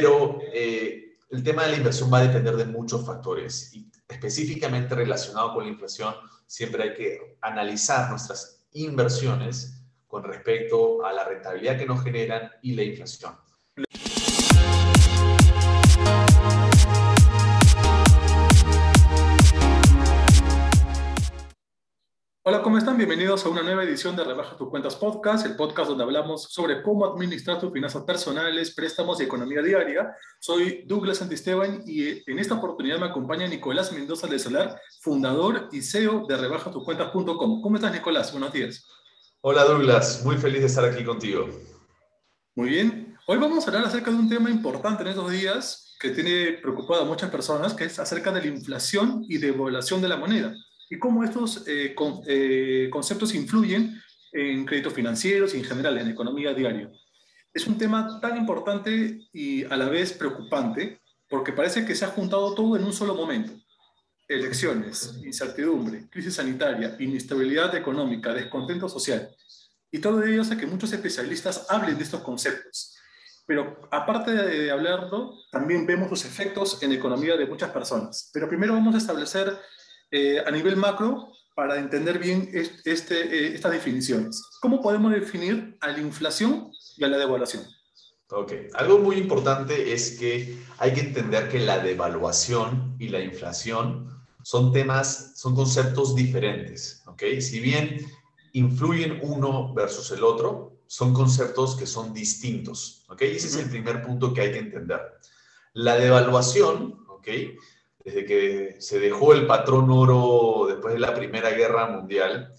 Pero eh, el tema de la inversión va a depender de muchos factores y específicamente relacionado con la inflación, siempre hay que analizar nuestras inversiones con respecto a la rentabilidad que nos generan y la inflación. Hola, ¿cómo están? Bienvenidos a una nueva edición de Rebaja tus cuentas podcast, el podcast donde hablamos sobre cómo administrar tus finanzas personales, préstamos y economía diaria. Soy Douglas Santisteban y en esta oportunidad me acompaña Nicolás Mendoza de Solar, fundador y CEO de rebajatucuentas.com. ¿Cómo estás, Nicolás? Buenos días. Hola, Douglas. Muy feliz de estar aquí contigo. Muy bien. Hoy vamos a hablar acerca de un tema importante en estos días que tiene preocupado a muchas personas, que es acerca de la inflación y devaluación de la moneda y cómo estos eh, eh, conceptos influyen en créditos financieros y en general en economía diaria. Es un tema tan importante y a la vez preocupante porque parece que se ha juntado todo en un solo momento. Elecciones, incertidumbre, crisis sanitaria, inestabilidad económica, descontento social. Y todo ello hace que muchos especialistas hablen de estos conceptos. Pero aparte de hablarlo, también vemos los efectos en economía de muchas personas. Pero primero vamos a establecer eh, a nivel macro para entender bien este, eh, estas definiciones. ¿Cómo podemos definir a la inflación y a la devaluación? Ok, algo muy importante es que hay que entender que la devaluación y la inflación son temas, son conceptos diferentes, ¿ok? Si bien influyen uno versus el otro, son conceptos que son distintos, ¿ok? Ese es el primer punto que hay que entender. La devaluación, ¿ok? Desde que se dejó el patrón oro después de la Primera Guerra Mundial,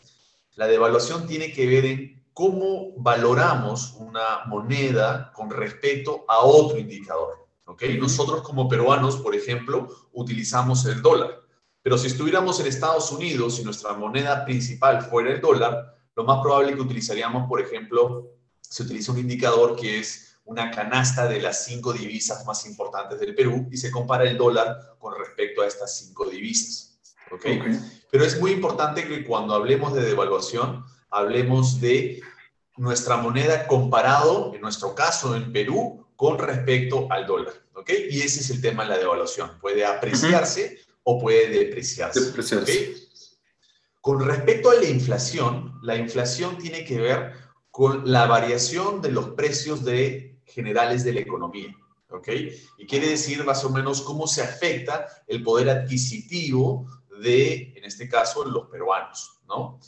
la devaluación tiene que ver en cómo valoramos una moneda con respecto a otro indicador. ¿okay? Nosotros como peruanos, por ejemplo, utilizamos el dólar. Pero si estuviéramos en Estados Unidos y nuestra moneda principal fuera el dólar, lo más probable que utilizaríamos, por ejemplo, se utiliza un indicador que es una canasta de las cinco divisas más importantes del Perú y se compara el dólar con respecto a estas cinco divisas. ¿okay? Pero es muy importante que cuando hablemos de devaluación, hablemos de nuestra moneda comparado, en nuestro caso en Perú, con respecto al dólar. ¿okay? Y ese es el tema de la devaluación. Puede apreciarse o puede depreciarse. depreciarse. Con respecto a la inflación, la inflación tiene que ver con la variación de los precios de generales de la economía. ¿Ok? Y quiere decir más o menos cómo se afecta el poder adquisitivo de, en este caso, los peruanos, ¿no?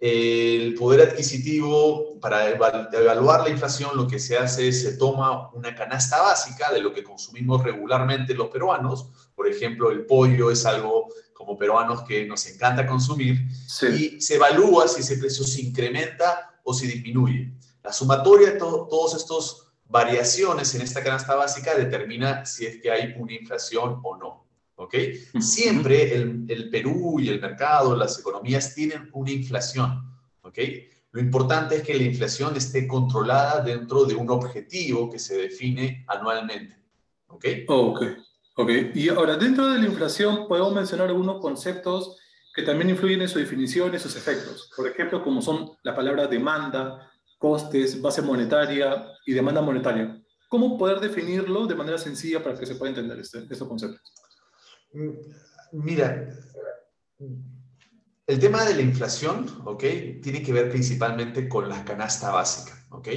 El poder adquisitivo, para evaluar la inflación, lo que se hace es se toma una canasta básica de lo que consumimos regularmente los peruanos. Por ejemplo, el pollo es algo como peruanos que nos encanta consumir y se evalúa si ese precio se incrementa o se disminuye. La sumatoria de todos estos variaciones en esta canasta básica determina si es que hay una inflación o no. ¿Ok? Siempre el, Perú y el mercado, las economías tienen una inflación. ¿Ok? Lo importante es que la inflación esté controlada dentro de un objetivo que se define anualmente. ¿Ok? Ok. Ok. Y ahora, dentro de la inflación, podemos mencionar algunos conceptos que también influyen en su definición y sus efectos. Por ejemplo, como son la palabra demanda, costes, base monetaria y demanda monetaria. ¿Cómo poder definirlo de manera sencilla para que se pueda entender este, estos conceptos? Mm, mira, el tema de la inflación, ¿ok? Tiene que ver principalmente con la canasta básica, ¿ok?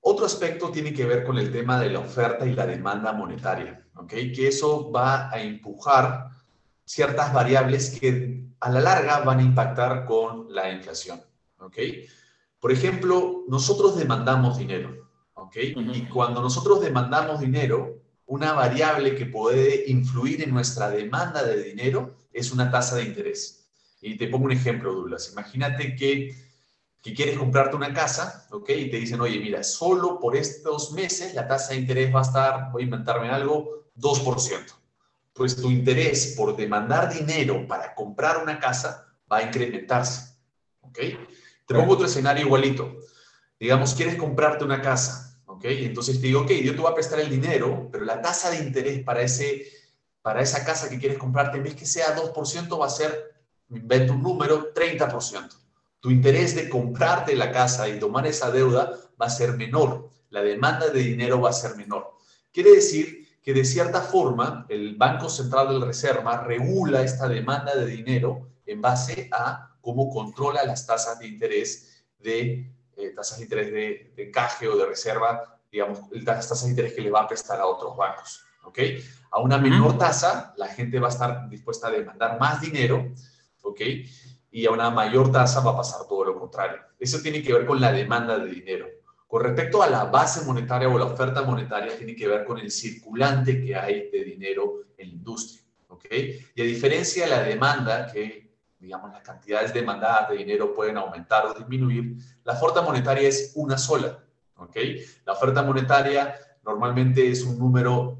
Otro aspecto tiene que ver con el tema de la oferta y la demanda monetaria, ¿ok? Que eso va a empujar ciertas variables que a la larga van a impactar con la inflación, ¿ok? Por ejemplo, nosotros demandamos dinero, ¿ok? Y cuando nosotros demandamos dinero, una variable que puede influir en nuestra demanda de dinero es una tasa de interés. Y te pongo un ejemplo, Douglas. Imagínate que, que quieres comprarte una casa, ¿ok? Y te dicen, oye, mira, solo por estos meses la tasa de interés va a estar, voy a inventarme algo, 2%. Pues tu interés por demandar dinero para comprar una casa va a incrementarse, ¿ok? Te pongo otro escenario igualito. Digamos, quieres comprarte una casa, ¿ok? Entonces te digo, ok, yo te voy a prestar el dinero, pero la tasa de interés para, ese, para esa casa que quieres comprarte, en vez que sea 2%, va a ser, invento un número, 30%. Tu interés de comprarte la casa y tomar esa deuda va a ser menor. La demanda de dinero va a ser menor. Quiere decir que de cierta forma el Banco Central de Reserva regula esta demanda de dinero en base a cómo controla las tasas de interés de eh, tasas de interés de, de, encaje o de reserva, digamos, las tasas de interés que le va a prestar a otros bancos. ¿Ok? A una menor tasa, la gente va a estar dispuesta a demandar más dinero, ¿ok? Y a una mayor tasa va a pasar todo lo contrario. Eso tiene que ver con la demanda de dinero. Con respecto a la base monetaria o la oferta monetaria, tiene que ver con el circulante que hay de dinero en la industria. ¿ok? Y a diferencia de la demanda, que digamos las cantidades demandadas de dinero pueden aumentar o disminuir, la oferta monetaria es una sola. ¿ok? La oferta monetaria normalmente es un número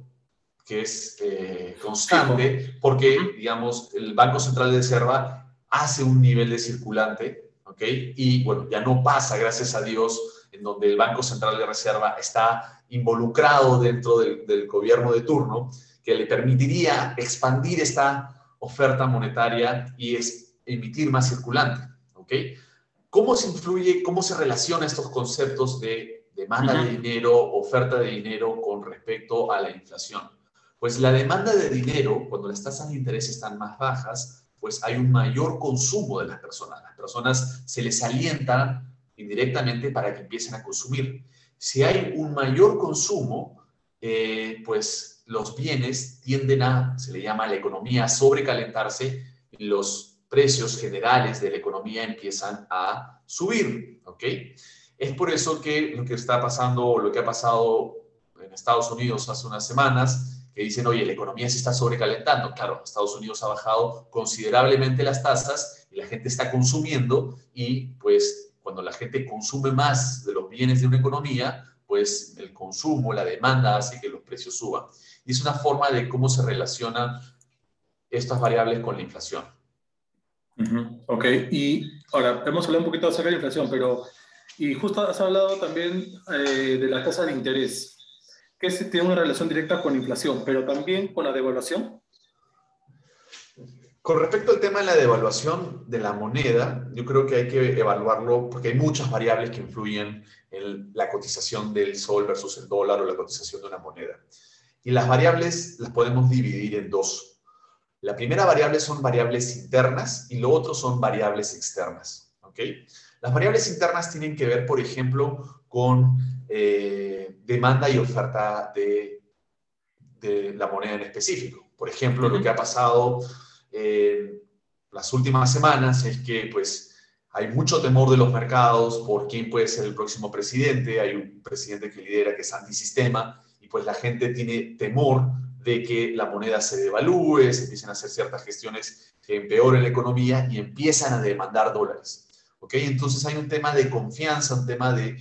que es eh, constante porque, digamos, el Banco Central de Reserva hace un nivel de circulante, ¿ok? Y bueno, ya no pasa, gracias a Dios, en donde el Banco Central de Reserva está involucrado dentro del, gobierno de turno, que le permitiría expandir esta oferta monetaria y es, emitir más circulante. ¿ok? ¿Cómo se influye, cómo se relaciona estos conceptos de demanda de dinero, oferta de dinero con respecto a la inflación? Pues la demanda de dinero, cuando las tasas de interés están más bajas, pues hay un mayor consumo de las personas. Las personas se les alienta indirectamente para que empiecen a consumir. Si hay un mayor consumo, eh, pues los bienes tienden a, se le llama la economía, a sobrecalentarse los precios generales de la economía empiezan a subir, ¿ok? Es por eso que lo que está pasando, lo que ha pasado en Estados Unidos hace unas semanas, que dicen, oye, la economía se está sobrecalentando. Claro, Estados Unidos ha bajado considerablemente las tasas y la gente está consumiendo y pues cuando la gente consume más de los bienes de una economía, pues el consumo, la demanda hace que los precios suban. Y es una forma de cómo se relacionan estas variables con la inflación. Ok, y ahora hemos hablado un poquito acerca de la inflación, pero y justo has hablado también eh, de la tasa de interés, que tiene una relación directa con la inflación, pero también con la devaluación. Con respecto al tema de la devaluación de la moneda, yo creo que hay que evaluarlo porque hay muchas variables que influyen en la cotización del sol versus el dólar o la cotización de una moneda. Y las variables las podemos dividir en dos. La primera variable son variables internas y lo otro son variables externas. ¿okay? Las variables internas tienen que ver, por ejemplo, con eh, demanda y oferta de, de la moneda en específico. Por ejemplo, lo que ha pasado eh, las últimas semanas es que pues hay mucho temor de los mercados por quién puede ser el próximo presidente. Hay un presidente que lidera que es antisistema y pues la gente tiene temor de que la moneda se devalúe, se empiecen a hacer ciertas gestiones que empeoren la economía y empiezan a demandar dólares. ¿Ok? Entonces hay un tema de confianza, un tema de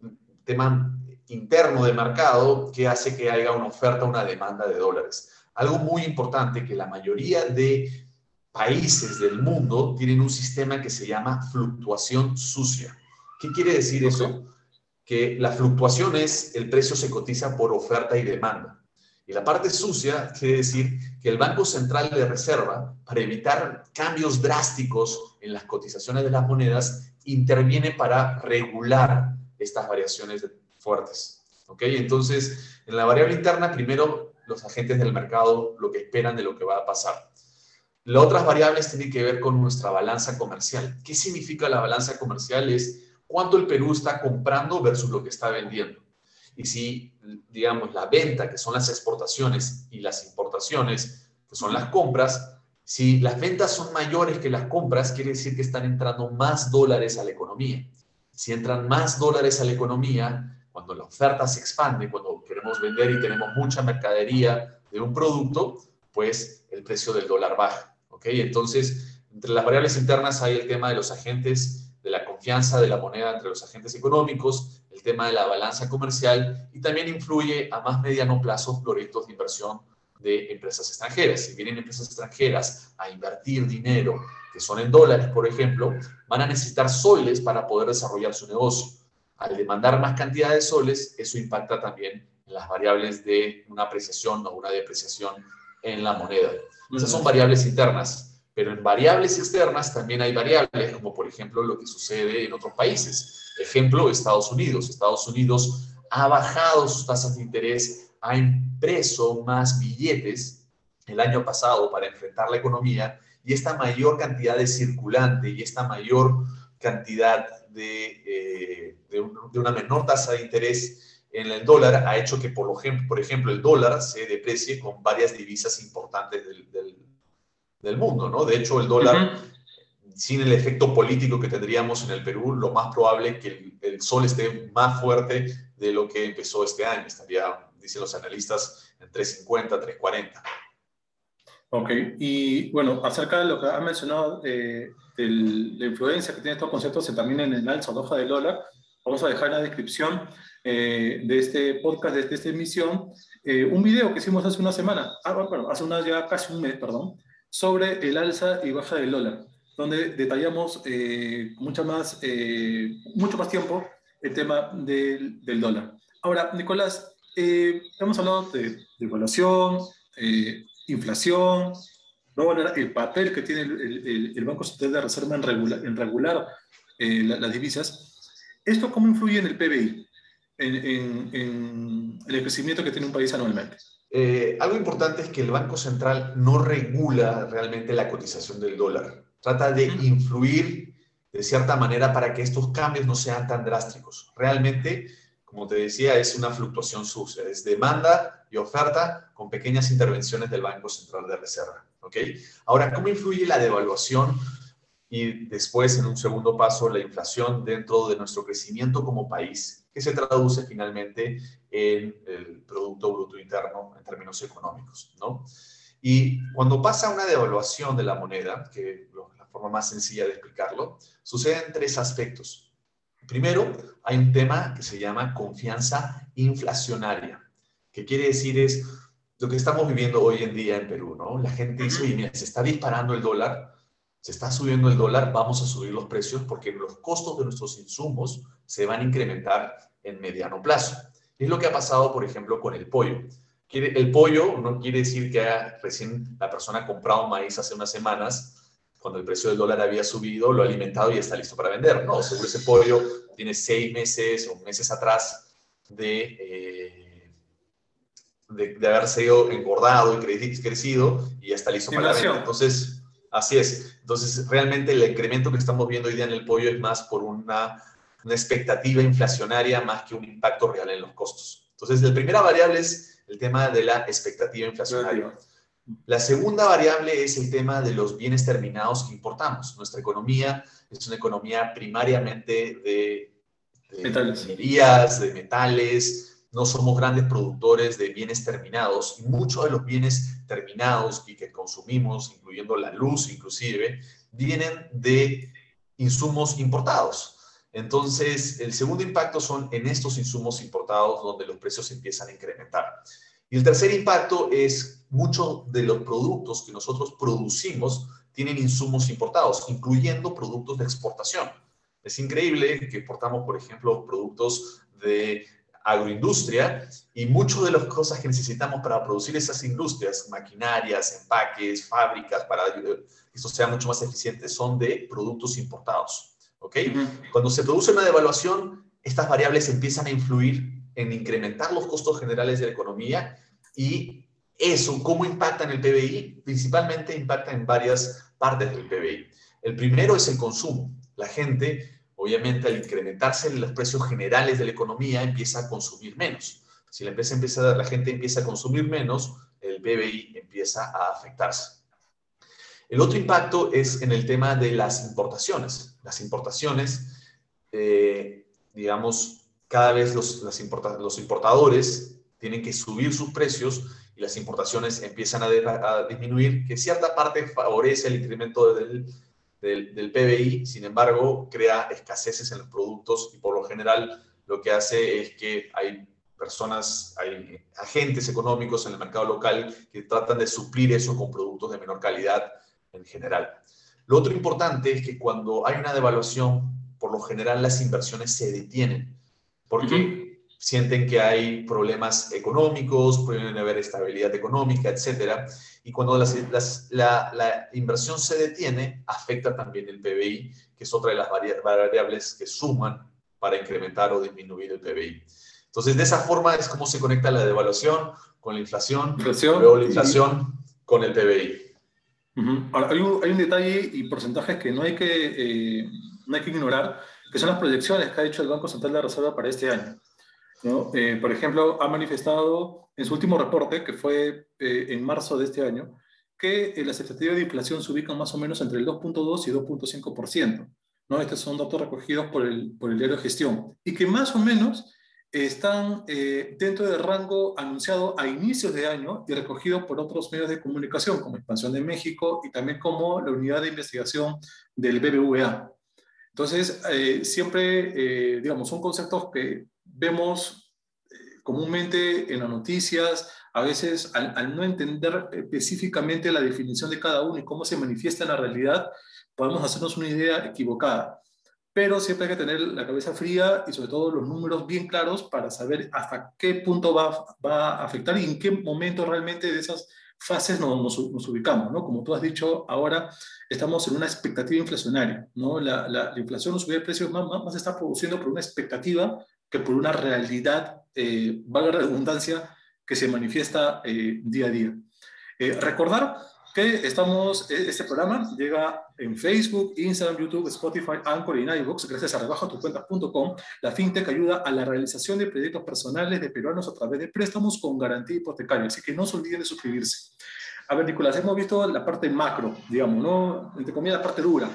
un tema interno de mercado que hace que haya una oferta, una demanda de dólares algo muy importante, que la mayoría de países del mundo tienen un sistema que se llama fluctuación sucia. ¿Qué quiere decir eso? Que la fluctuación es el precio se cotiza por oferta y demanda. La parte sucia quiere decir que el Banco Central de Reserva, para evitar cambios drásticos en las cotizaciones de las monedas, interviene para regular estas variaciones fuertes. ¿Ok? Entonces, en la variable interna, primero los agentes del mercado lo que esperan de lo que va a pasar. Las otras variables tienen que ver con nuestra balanza comercial. ¿Qué significa la balanza comercial? Es cuánto el Perú está comprando versus lo que está vendiendo. Y si, digamos, la venta, que son las exportaciones, y las importaciones, que son las compras, si las ventas son mayores que las compras, quiere decir que están entrando más dólares a la economía. Si entran más dólares a la economía, cuando la oferta se expande, cuando queremos vender y tenemos mucha mercadería de un producto, pues el precio del dólar baja. ¿ok? Entonces, entre las variables internas hay el tema de los agentes, de la confianza de la moneda entre los agentes económicos, el tema de la balanza comercial y también influye a más mediano plazo proyectos de inversión de empresas extranjeras. Si vienen empresas extranjeras a invertir dinero que son en dólares, por ejemplo, van a necesitar soles para poder desarrollar su negocio al demandar más cantidad de soles, eso impacta también en las variables de una apreciación o una depreciación en la moneda. Esas son variables internas, pero en variables externas también hay variables, como por ejemplo lo que sucede en otros países. Ejemplo, Estados Unidos. Estados Unidos ha bajado sus tasas de interés ha impreso más billetes el año pasado para enfrentar la economía y esta mayor cantidad de circulante y esta mayor cantidad de, eh, de, una menor tasa de interés en el dólar ha hecho que, por ejemplo, por ejemplo el dólar se deprecie con varias divisas importantes del, del, mundo, ¿no? De hecho, el dólar, sin el efecto político que tendríamos en el Perú, lo más probable es que el, el sol esté más fuerte de lo que empezó este año. Estaría, dicen los analistas, en 350, 340. Ok, y bueno, acerca de lo que ha mencionado eh, de la influencia que tienen estos conceptos también en el alza hoja del dólar, vamos a dejar en la descripción eh, de este podcast, de esta emisión, eh, un video que hicimos hace una semana, ah, bueno, hace una, ya casi un mes, perdón, sobre el alza y baja del dólar, donde detallamos mucho, más, mucho más tiempo el tema del, dólar. Ahora, Nicolás, hemos hablado de devaluación, inflación, ¿no? el papel que tiene el, Banco Central de Reserva en regular, en regular eh, las divisas. ¿Esto cómo influye en el PBI, en el crecimiento que tiene un país anualmente? Eh, algo importante es que el Banco Central no regula realmente la cotización del dólar. Trata de influir de cierta manera para que estos cambios no sean tan drásticos. Realmente como te decía, es una fluctuación sucia, es demanda y oferta con pequeñas intervenciones del Banco Central de Reserva. ¿ok? Ahora, ¿cómo influye la devaluación y después, en un segundo paso, la inflación dentro de nuestro crecimiento como país, que se traduce finalmente en el Producto Bruto Interno en términos económicos? ¿no? Y cuando pasa una devaluación de la moneda, que es la forma más sencilla de explicarlo, suceden tres aspectos. Primero, hay un tema que se llama confianza inflacionaria, que quiere decir es lo que estamos viviendo hoy en día en Perú, ¿no? La gente dice, mira, se está disparando el dólar, se está subiendo el dólar, vamos a subir los precios porque los costos de nuestros insumos se van a incrementar en mediano plazo. es lo que ha pasado, por ejemplo, con el pollo. El pollo no quiere decir que recién la persona ha comprado maíz hace unas semanas cuando el precio del dólar había subido, lo ha alimentado y está listo para vender. No, seguro ese pollo tiene seis meses o meses atrás de, eh, de, haber sido engordado y crecido y ya está listo para vender. Entonces, así es. Entonces, realmente el incremento que estamos viendo hoy día en el pollo es más por una, una expectativa inflacionaria más que un impacto real en los costos. Entonces, la primera variable es el tema de la expectativa inflacionaria. La segunda variable es el tema de los bienes terminados que importamos. Nuestra economía es una economía primariamente de, de metales. de metales. No somos grandes productores de bienes terminados y muchos de los bienes terminados y que consumimos, incluyendo la luz inclusive, vienen de insumos importados. Entonces, el segundo impacto son en estos insumos importados donde los precios empiezan a incrementar. Y el tercer impacto es muchos de los productos que nosotros producimos tienen insumos importados, incluyendo productos de exportación. Es increíble que exportamos, por ejemplo, productos de agroindustria y muchas de las cosas que necesitamos para producir esas industrias, maquinarias, empaques, fábricas, para que esto sea mucho más eficiente, son de productos importados. ¿ok? Cuando se produce una devaluación, estas variables empiezan a influir en incrementar los costos generales de la economía y eso, ¿cómo impacta en el PBI? Principalmente impacta en varias partes del PBI. El primero es el consumo. La gente, obviamente, al incrementarse los precios generales de la economía, empieza a consumir menos. Si la, empresa empieza, la gente empieza a consumir menos, el PBI empieza a afectarse. El otro impacto es en el tema de las importaciones. Las importaciones, eh, digamos, cada vez los, los importadores tienen que subir sus precios y las importaciones empiezan a, disminuir, que cierta parte favorece el incremento del, del, PBI, sin embargo, crea escaseces en los productos y por lo general lo que hace es que hay personas, hay agentes económicos en el mercado local que tratan de suplir eso con productos de menor calidad en general. Lo otro importante es que cuando hay una devaluación, por lo general las inversiones se detienen. Porque sienten que hay problemas económicos, pueden haber estabilidad económica, etc. Y cuando la, inversión se detiene, afecta también el PBI, que es otra de las variables que suman para incrementar o disminuir el PBI. Entonces, de esa forma es como se conecta la devaluación con la inflación, inflación luego la inflación con el PBI. Ahora, hay un, hay un, detalle y porcentajes que no hay que, eh, no hay que ignorar, que son las proyecciones que ha hecho el Banco Central de la Reserva para este año. ¿No? Eh, por ejemplo, ha manifestado en su último reporte, que fue eh, en marzo de este año, que las expectativas de inflación se ubican más o menos entre el 2.2 y 2.5%. ¿no? Estos son datos recogidos por el, por el diario de gestión. Y que más o menos están eh, dentro del rango anunciado a inicios de año y recogido por otros medios de comunicación, como Expansión de México y también como la unidad de investigación del BBVA. Entonces, eh, siempre, eh, digamos, son conceptos que vemos comúnmente en las noticias, a veces al, al, no entender específicamente la definición de cada uno y cómo se manifiesta en la realidad, podemos hacernos una idea equivocada pero siempre hay que tener la cabeza fría y sobre todo los números bien claros para saber hasta qué punto va, va a afectar y en qué momento realmente de esas fases nos, nos, ubicamos, ¿no? Como tú has dicho, ahora estamos en una expectativa inflacionaria, ¿no? La, la, inflación, o subida de precios más, más, se está produciendo por una expectativa que por una realidad, eh, valga la redundancia, que se manifiesta eh, día a día. Eh, recordar que estamos, e, este programa llega en Facebook, Instagram, YouTube, Spotify, Anchor y iVoox, gracias a rebajatucuentas.com. La FinTech ayuda a la realización de proyectos personales de peruanos a través de préstamos con garantía hipotecaria, así que no se olviden de suscribirse. A ver, Nicolás, hemos visto la parte macro, digamos, ¿no? Entre comillas, la parte dura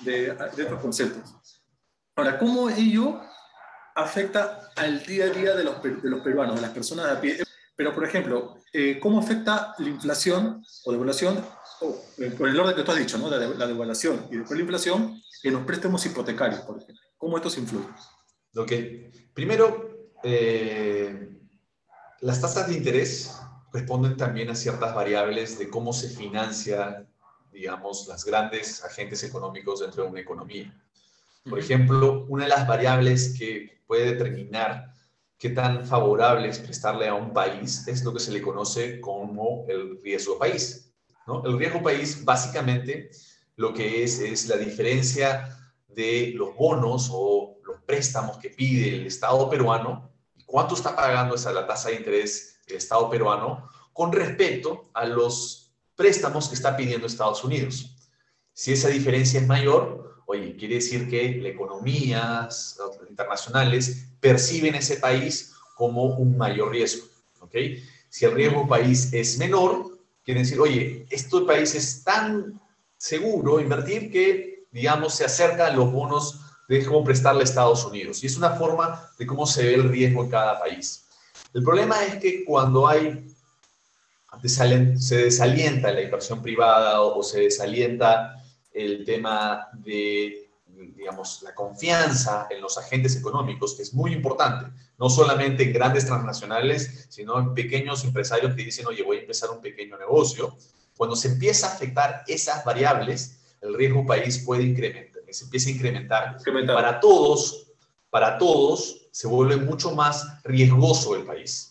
de, de estos conceptos. Ahora, ¿cómo ello afecta al día a día de los, de los peruanos, de las personas a pie? Pero, por ejemplo, eh, ¿cómo afecta la inflación o devaluación, eh, por el orden que tú has dicho, ¿no? la, la devaluación y después la inflación en los préstamos hipotecarios, por ejemplo? ¿Cómo estos influyen? Ok. Primero, eh, las tasas de interés responden también a ciertas variables de cómo se financia, digamos, las grandes agentes económicos dentro de una economía. Por ejemplo, una de las variables que puede determinar qué tan favorable es prestarle a un país es lo que se le conoce como el riesgo país. El riesgo país básicamente lo que es es la diferencia de los bonos o los préstamos que pide el Estado peruano y cuánto está pagando esa la tasa de interés el Estado peruano con respecto a los préstamos que está pidiendo Estados Unidos. Si esa diferencia es mayor, oye, quiere decir que la economía internacionales perciben ese país como un mayor riesgo. ¿ok? Si el riesgo país es menor, quiere decir, oye, este país es tan seguro invertir que, digamos, se acerca a los bonos de cómo prestarle a Estados Unidos. Y es una forma de cómo se ve el riesgo en cada país. El problema es que cuando hay, se desalienta la inversión privada o se desalienta el tema de digamos, la confianza en los agentes económicos, que es muy importante, no solamente en grandes transnacionales, sino en pequeños empresarios que dicen, oye, voy a empezar un pequeño negocio. Cuando se empieza a afectar esas variables, el riesgo país puede incrementar, se empieza a incrementar. Para todos, para todos, se vuelve mucho más riesgoso el país.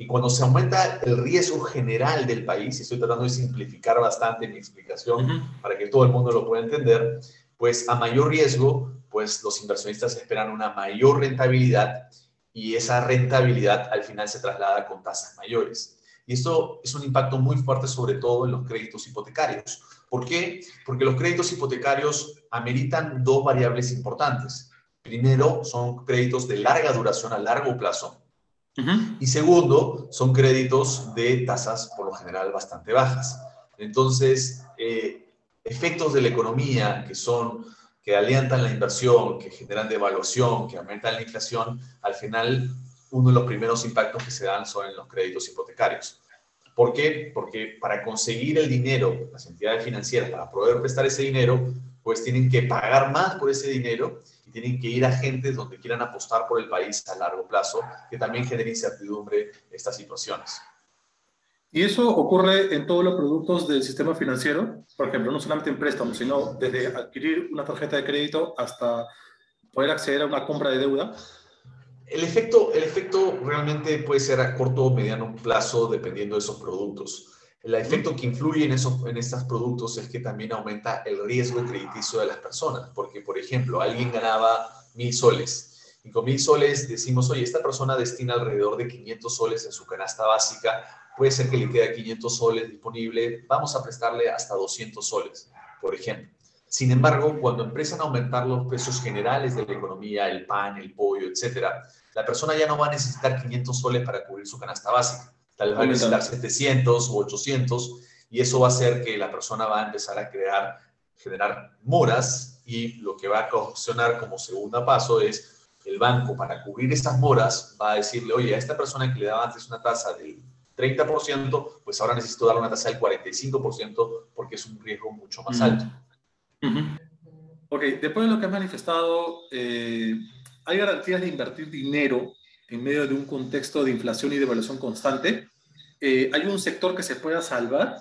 Y cuando se aumenta el riesgo general del país, y estoy tratando de simplificar bastante mi explicación para que todo el mundo lo pueda entender, pues a mayor riesgo, pues los inversionistas esperan una mayor rentabilidad y esa rentabilidad al final se traslada con tasas mayores. Y esto es un impacto muy fuerte sobre todo en los créditos hipotecarios. ¿Por qué? Porque los créditos hipotecarios ameritan dos variables importantes. Primero, son créditos de larga duración a largo plazo. Y segundo, son créditos de tasas por lo general bastante bajas. Entonces, eh, efectos de la economía que son que alientan la inversión, que generan devaluación, que aumentan la inflación, al final uno de los primeros impactos que se dan son en los créditos hipotecarios. ¿Por qué? Porque para conseguir el dinero, las entidades financieras, para poder prestar ese dinero, pues tienen que pagar más por ese dinero y tienen que ir a agentes donde quieran apostar por el país a largo plazo, que también genera incertidumbre estas situaciones. Y eso ocurre en todos los productos del sistema financiero, por ejemplo, no solamente en préstamos, sino desde adquirir una tarjeta de crédito hasta poder acceder a una compra de deuda. El efecto, el efecto realmente puede ser a corto o mediano plazo dependiendo de esos productos. El efecto que influye en, esos, en estos productos es que también aumenta el riesgo crediticio de las personas, porque, por ejemplo, alguien ganaba mil soles 5 mil soles, decimos, oye, esta persona destina alrededor de 500 soles en su canasta básica, puede ser que le quede 500 soles disponible, vamos a prestarle hasta 200 soles, por ejemplo. Sin embargo, cuando empiezan a aumentar los precios generales de la economía, el pan, el pollo, etcétera, la persona ya no va a necesitar 500 soles para cubrir su canasta básica. Tal vez va a necesitar 700 o 800 y eso va a hacer que la persona va a empezar a crear, generar moras y lo que va a ocasionar como segunda paso es el banco. Para cubrir esas moras va a decirle, oye, a esta persona que le daba antes una tasa del 30%, pues ahora necesito darle una tasa del 45% porque es un riesgo mucho más alto. Ok, después de lo que has manifestado, eh, ¿hay garantías de invertir dinero en medio de un contexto de inflación y devaluación constante? Eh, ¿Hay un sector que se pueda salvar?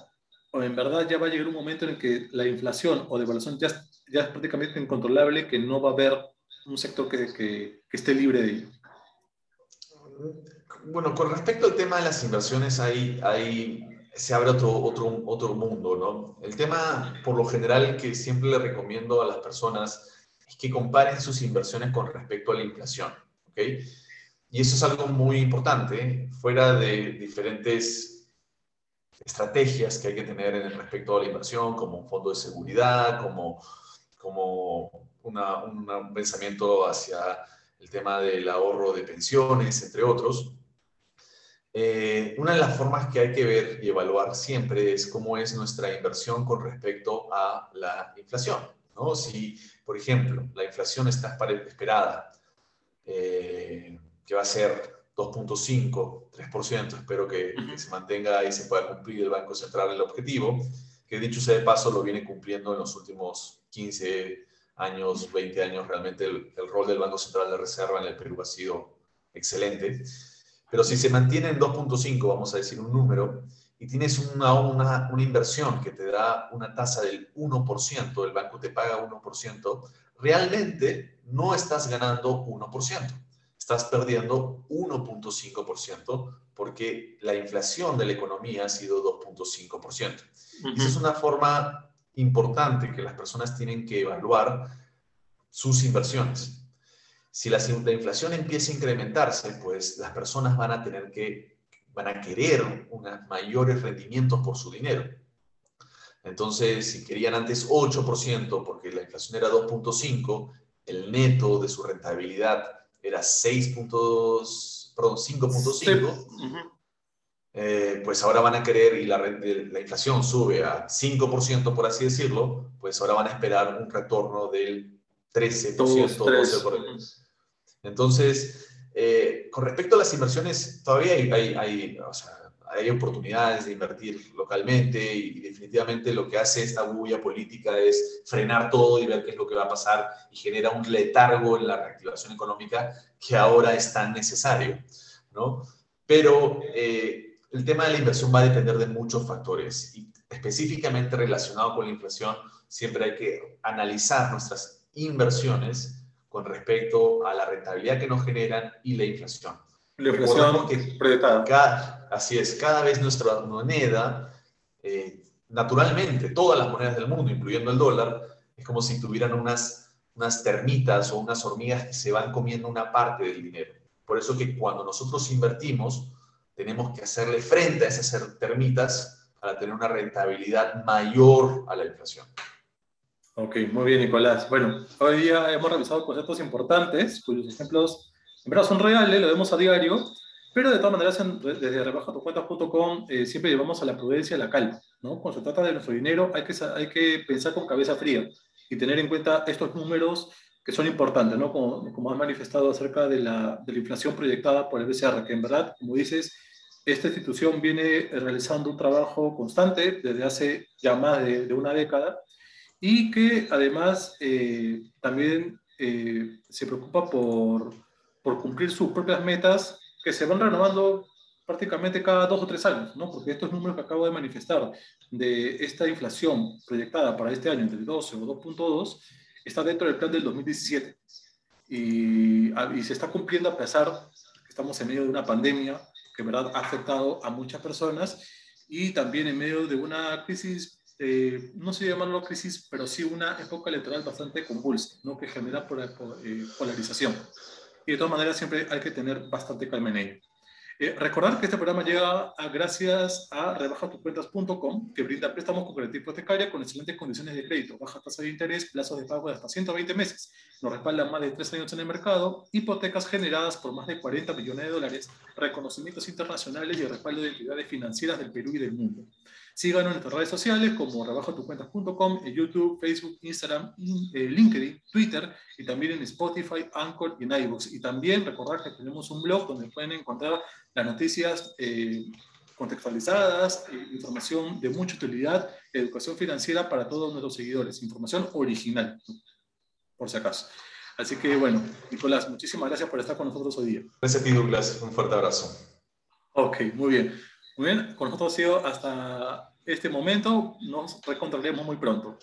¿O en verdad ya va a llegar un momento en el que la inflación o devaluación ya, ya es prácticamente incontrolable, que no va a haber un sector que, que, esté libre de ello? Bueno, con respecto al tema de las inversiones, hay, hay se abre otro, otro, otro mundo, ¿no? El tema, por lo general, que siempre le recomiendo a las personas es que comparen sus inversiones con respecto a la inflación, ¿ok? Y eso es algo muy importante, fuera de diferentes estrategias que hay que tener en respecto a la inversión, como un fondo de seguridad, como, como una, un pensamiento hacia el tema del ahorro de pensiones, entre otros. Eh, una de las formas que hay que ver y evaluar siempre es cómo es nuestra inversión con respecto a la inflación. ¿no? Si, por ejemplo, la inflación está esperada, eh, que va a ser 2.5, 3%, espero que, que, se mantenga y se pueda cumplir el Banco Central el objetivo, que dicho sea de paso lo viene cumpliendo en los últimos 15 años, 20 años, realmente el, el rol del Banco Central de Reserva en el Perú ha sido excelente. Pero si se mantiene en 2.5, vamos a decir un número, y tienes una, una, una, inversión que te da una tasa del 1%, el banco te paga 1%, realmente no estás ganando 1%, estás perdiendo 1.5% porque la inflación de la economía ha sido 2.5%. Esa es una forma importante que las personas tienen que evaluar sus inversiones. Si la, inflación empieza a incrementarse, pues las personas van a tener que, van a querer unos mayores rendimientos por su dinero. Entonces, si querían antes 8%, porque la inflación era 2.5, el neto de su rentabilidad era 6. perdón, 5.5, eh, pues ahora van a querer, y la, la, inflación sube a 5%, por así decirlo, pues ahora van a esperar un retorno del 13%, 12%. Entonces, eh, con respecto a las inversiones, todavía hay, hay, oportunidades de invertir localmente y, definitivamente lo que hace esta bulla política es frenar todo y ver qué es lo que va a pasar y genera un letargo en la reactivación económica que ahora es tan necesario, ¿no? Pero eh, el tema de la inversión va a depender de muchos factores y específicamente relacionado con la inflación, siempre hay que analizar nuestras inversiones con respecto a la rentabilidad que nos generan y la inflación. La inflación que cada, así es, cada vez nuestra moneda, eh, naturalmente, todas las monedas del mundo, incluyendo el dólar, es como si tuvieran unas, unas termitas o unas hormigas que se van comiendo una parte del dinero. Por eso que cuando nosotros invertimos, tenemos que hacerle frente a esas termitas para tener una rentabilidad mayor a la inflación. Ok, muy bien, Nicolás. Bueno, hoy día hemos revisado conceptos importantes, cuyos ejemplos en verdad son reales, lo vemos a diario, pero de todas maneras, desde rebajatucuentas.com eh, siempre llevamos a la prudencia y la calma, ¿no? Cuando se trata de nuestro dinero, hay que, hay que pensar con cabeza fría y tener en cuenta estos números que son importantes, ¿no? Como, como has manifestado acerca de la, de la inflación proyectada por el BCR, que en verdad, como dices, esta institución viene realizando un trabajo constante desde hace ya más de, de una década y que además eh, también eh, se preocupa por, por, cumplir sus propias metas que se van renovando prácticamente cada dos o tres años, ¿no? porque estos números que acabo de manifestar de esta inflación proyectada para este año entre 12 o 2.2 está dentro del plan del 2017 y, y se está cumpliendo a pesar que estamos en medio de una pandemia que verdad ha afectado a muchas personas y también en medio de una crisis eh, no sé llamarlo crisis, pero sí una época electoral bastante convulsa, ¿no? que genera eh, polarización. Y de todas maneras siempre hay que tener bastante calma en ello. Eh, recordar que este programa llega a, gracias a rebajatucuentas.com, que brinda préstamos con garantía hipotecaria con excelentes condiciones de crédito, baja tasa de interés, plazos de pago de hasta 120 meses. Nos respalda más de 3 años en el mercado, hipotecas generadas por más de 40 millones de dólares, reconocimientos internacionales y el respaldo de entidades financieras del Perú y del mundo. Síganos en nuestras redes sociales como rebajatucuentas.com, en YouTube, Facebook, Instagram, eh, LinkedIn, Twitter y también en Spotify, Anchor y en iVoox. Y también recordar que tenemos un blog donde pueden encontrar las noticias eh, contextualizadas, eh, información de mucha utilidad, educación financiera para todos nuestros seguidores, información original, por si acaso. Así que bueno, Nicolás, muchísimas gracias por estar con nosotros hoy día. Gracias a ti, Douglas. Un fuerte abrazo. Ok, muy bien. Muy bien, con nosotros ha sido hasta este momento. Nos reencontraremos muy pronto.